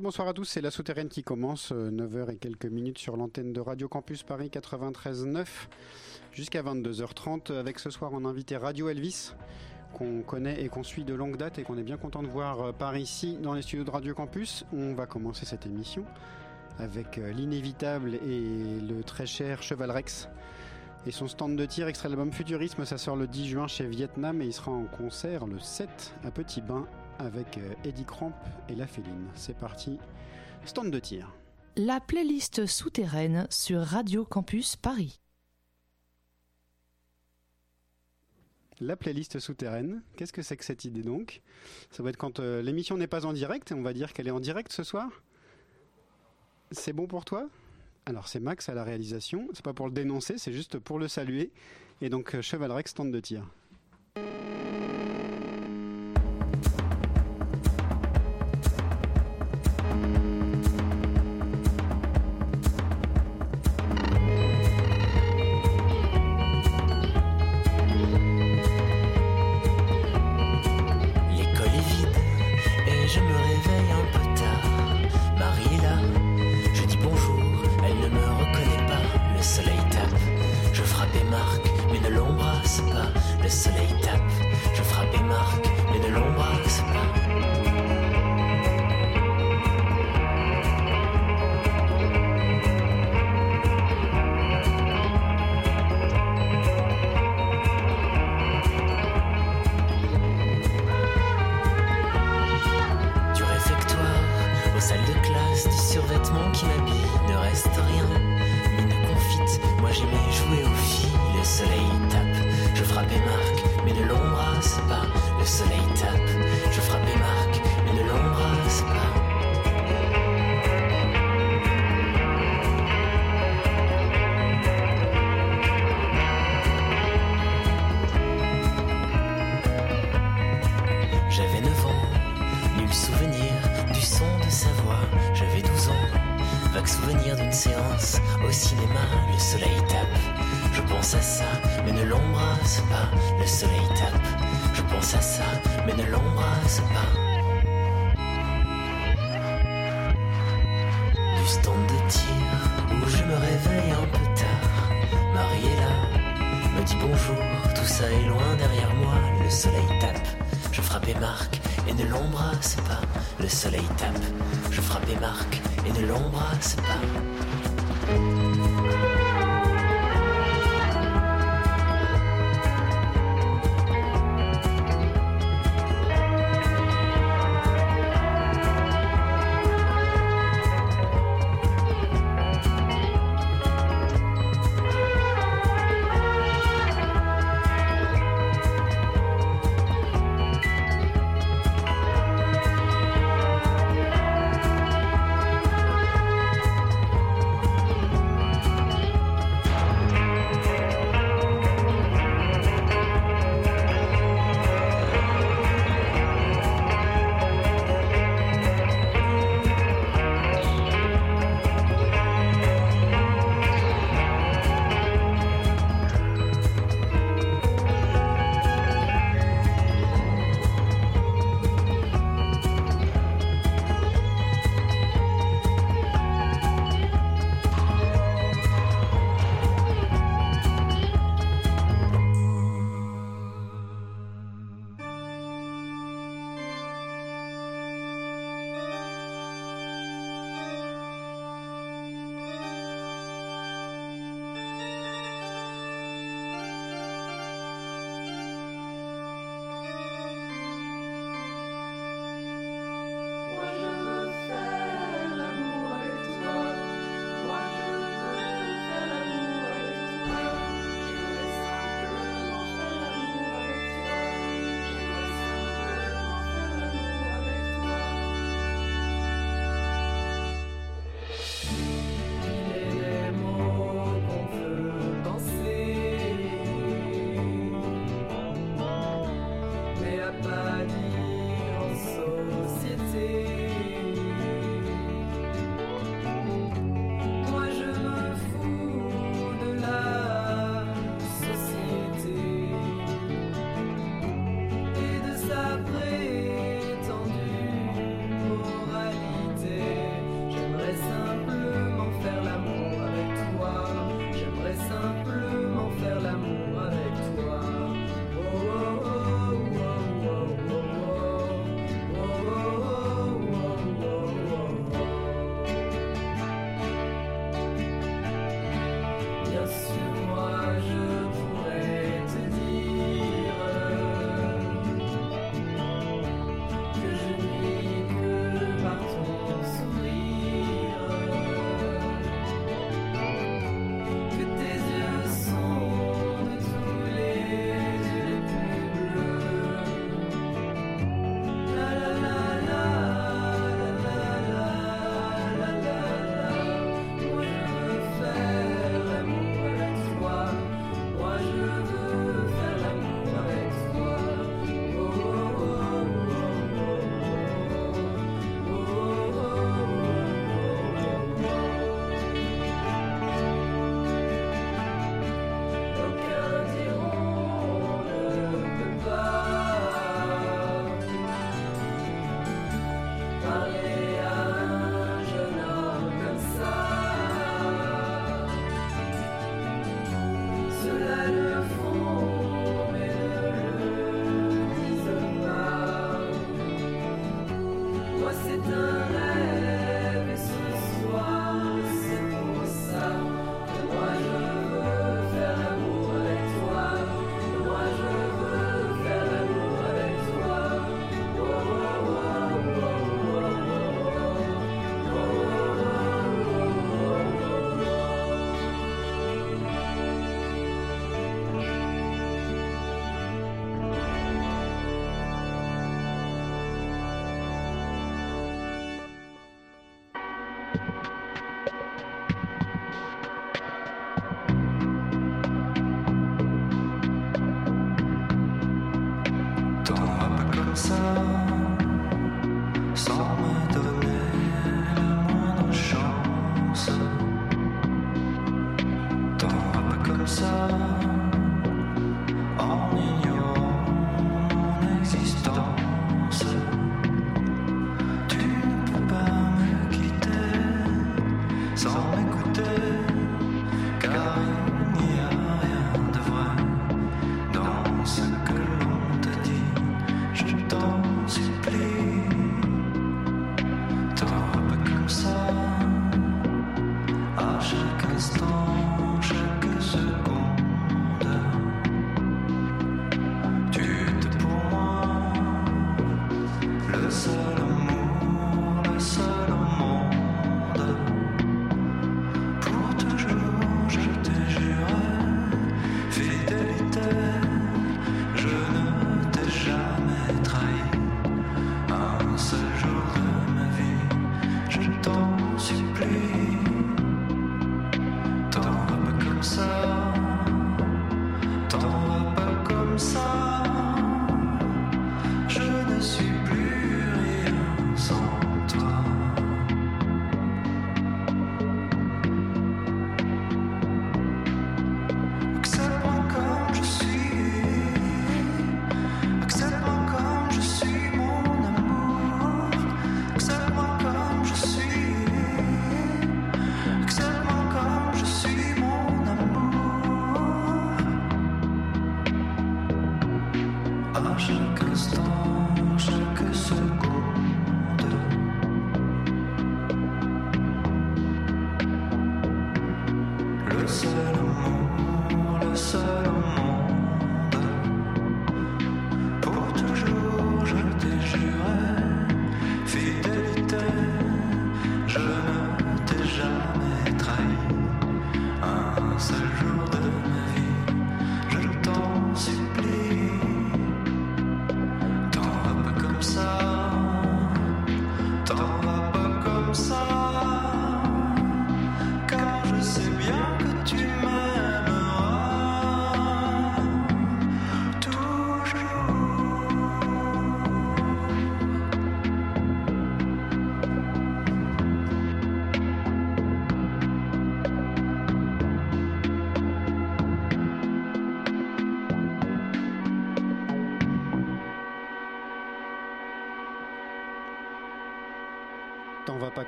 Bonsoir à tous. C'est la souterraine qui commence, 9h euh, et quelques minutes sur l'antenne de Radio Campus Paris 93.9 jusqu'à 22h30 avec ce soir en invité Radio Elvis qu'on connaît et qu'on suit de longue date et qu'on est bien content de voir euh, par ici dans les studios de Radio Campus. On va commencer cette émission avec euh, l'inévitable et le très cher Cheval Rex et son stand de tir extrait l'album Futurisme. Ça sort le 10 juin chez Vietnam et il sera en concert le 7 à Petit Bain avec euh, Eddie Cramp et La Féline. C'est parti, stand de tir. La playlist souterraine sur Radio Campus Paris. La playlist souterraine, qu'est-ce que c'est que cette idée donc? Ça va être quand euh, l'émission n'est pas en direct, on va dire qu'elle est en direct ce soir? C'est bon pour toi? Alors c'est Max à la réalisation, c'est pas pour le dénoncer, c'est juste pour le saluer. Et donc euh, Cheval Rex stand de tir. Le soleil tape, je frappe et marque.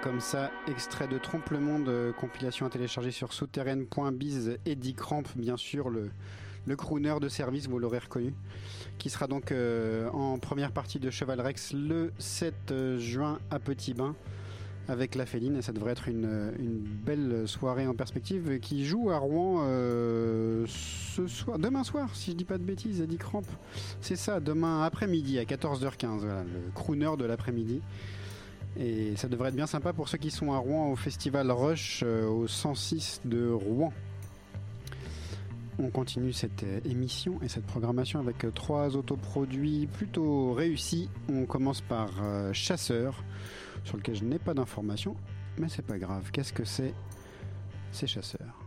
Comme ça, extrait de Trompe le Monde, euh, compilation à télécharger sur souterraine.biz, Eddie Cramp, bien sûr, le, le crooner de service, vous l'aurez reconnu, qui sera donc euh, en première partie de Cheval Rex le 7 euh, juin à Petit Bain avec la Féline. Et ça devrait être une, belle soirée en perspective qui joue à Rouen ce soir, demain soir si je dis pas de bêtises, Eddie Cramp, c'est ça, demain après-midi à 14h15, voilà, le crooner de l'après-midi. Et ça devrait être bien sympa pour ceux qui sont à Rouen au festival Rush euh, au 106 de Rouen. On continue cette euh, émission et cette programmation avec euh, trois autoproduits plutôt réussis. On commence par Chasseur, sur lequel je n'ai pas d'informations, mais c'est pas grave. Qu'est-ce que c'est C'est Chasseur.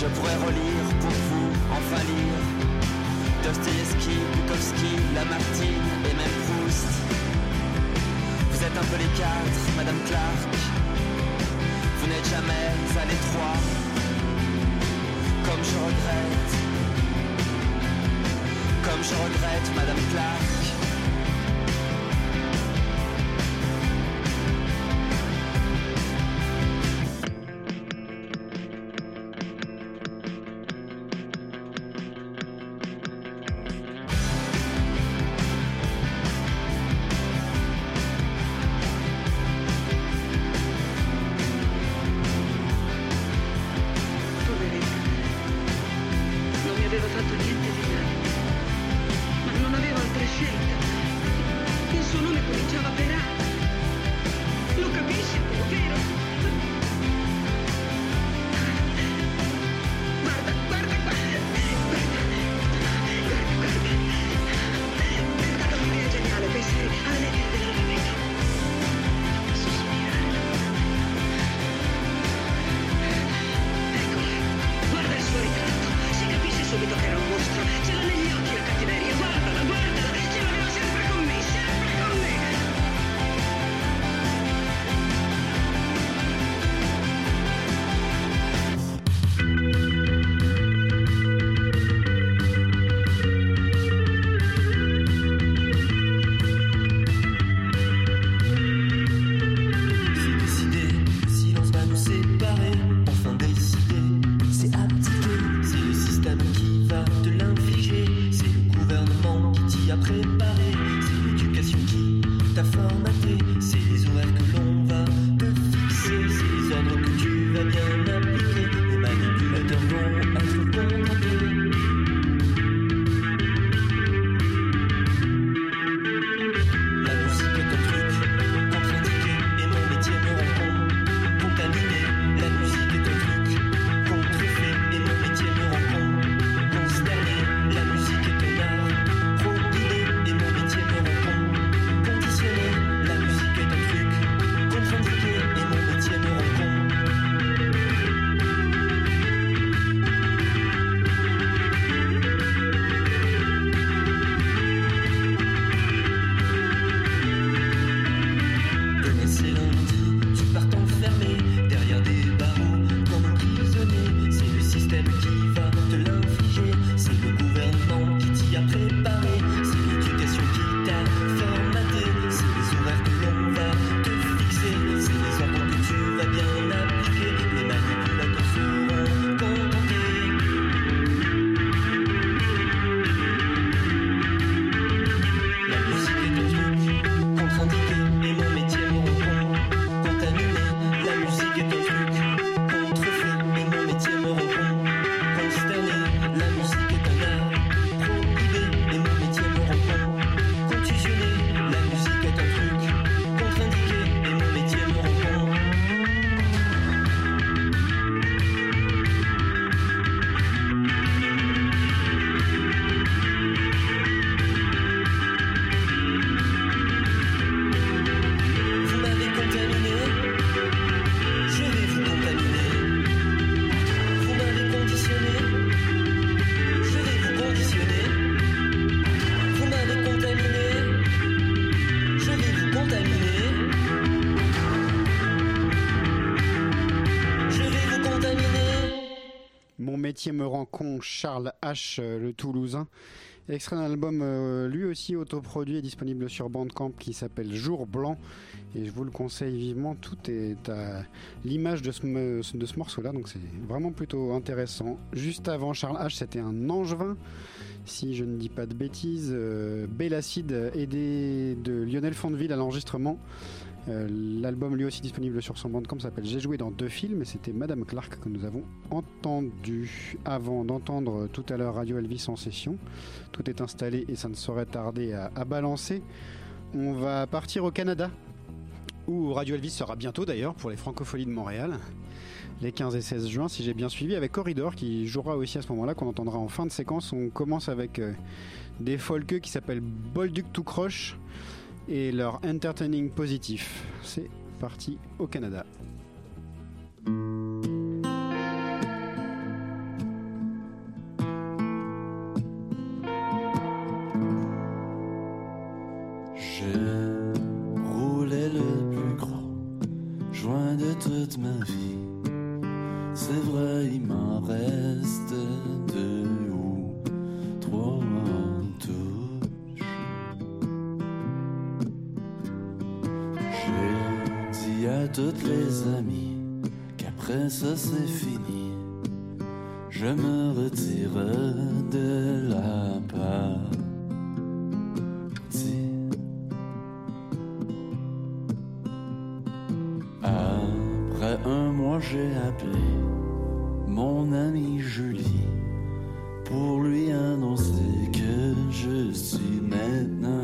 Je pourrais relire pour vous, enfin lire. Dostoevsky, Bukowski, Lamartine et même Proust. Vous êtes un peu les quatre, Madame Clark. Vous n'êtes jamais à l'étroit. Comme je regrette. Comme je regrette, Madame Clark. me rend con, Charles H, euh, le Toulousain. Extrait d'un album euh, lui aussi autoproduit et disponible sur Bandcamp qui s'appelle Jour Blanc. Et je vous le conseille vivement, tout est à l'image de ce morceau-là, donc c'est vraiment plutôt intéressant. Juste avant Charles H, c'était un Angevin si je ne dis pas de bêtises. Euh, Bellacide, aidé de Lionel Fondeville à l'enregistrement. Euh, L'album lui aussi disponible sur son bandcamp s'appelle J'ai joué dans deux films et c'était Madame Clark que nous avons entendu avant d'entendre tout à l'heure Radio Elvis en session. Tout est installé et ça ne saurait tarder à, à balancer. On va partir au Canada où Radio Elvis sera bientôt d'ailleurs pour les Francopholies de Montréal les 15 et 16 juin, si j'ai bien suivi, avec Corridor qui jouera aussi à ce moment-là, qu'on entendra en fin de séquence. On commence avec euh, des folkeux qui s'appellent Bolduc to Croche et leur Entertaining Positif. C'est parti au Canada. J'ai roulé le plus gros joint de toute ma vie. C'est vrai, il m'en reste deux ou trois en touche. J'ai dit à toutes les amies qu'après ça c'est fini. Je me retire de la partie. J'ai appelé mon amie Julie pour lui annoncer que je suis maintenant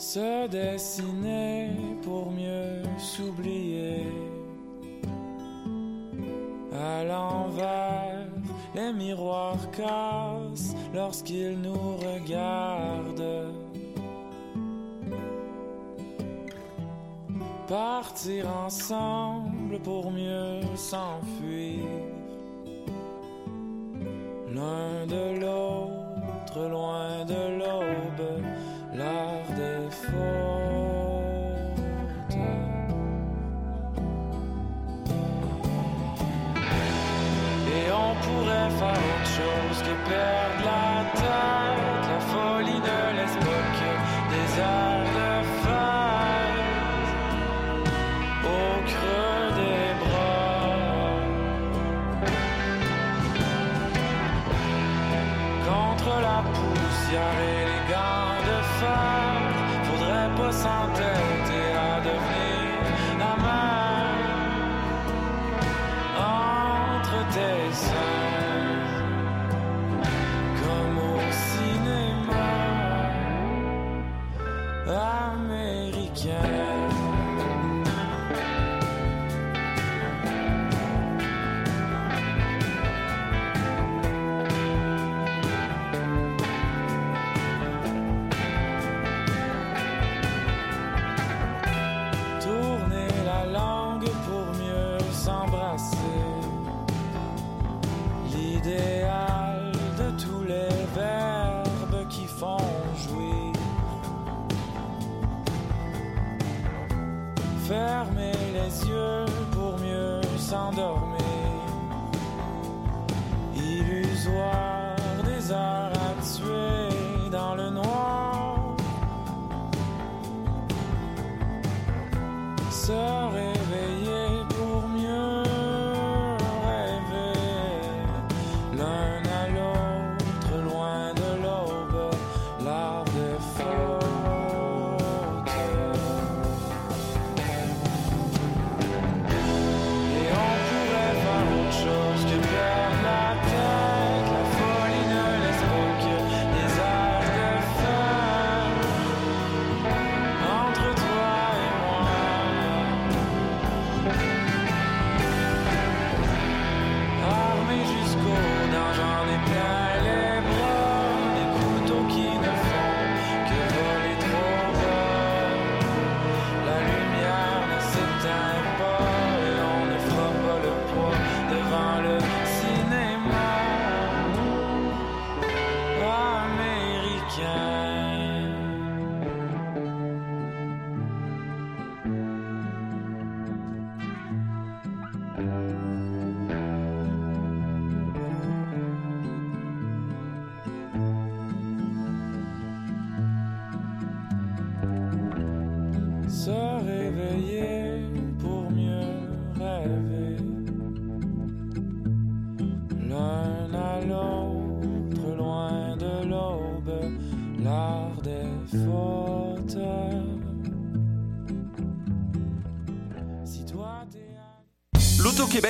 Se dessiner pour mieux s'oublier. À l'envers, les miroirs cassent lorsqu'ils nous regardent. Partir ensemble pour mieux s'enfuir. L'un de l'autre, loin de l'aube, Et on pourrait faire autre chose que perdre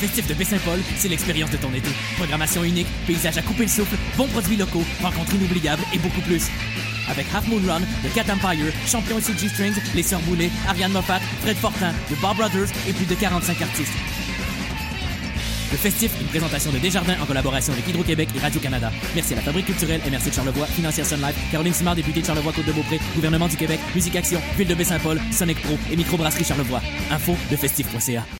Festif de Baie-Saint-Paul, c'est l'expérience de ton été. Programmation unique, paysage à couper le souffle, bons produits locaux, rencontres inoubliables et beaucoup plus. Avec Half Moon Run, The Cat Empire, Champion CG Strings, Les Sœurs Boulet, Ariane Moffat, Fred Fortin, The Bob Brothers et plus de 45 artistes. Le festif, une présentation de Desjardins en collaboration avec Hydro-Québec et Radio-Canada. Merci à la Fabrique culturelle MRC de Charlevoix, Financière Sun Life, Caroline Simard, députée de Charlevoix-Côte-de-Beaupré, Gouvernement du Québec, Musique Action, Ville de Baie-Saint-Paul, Sonic Pro et Microbrasserie Charlevoix. Info de festif.ca.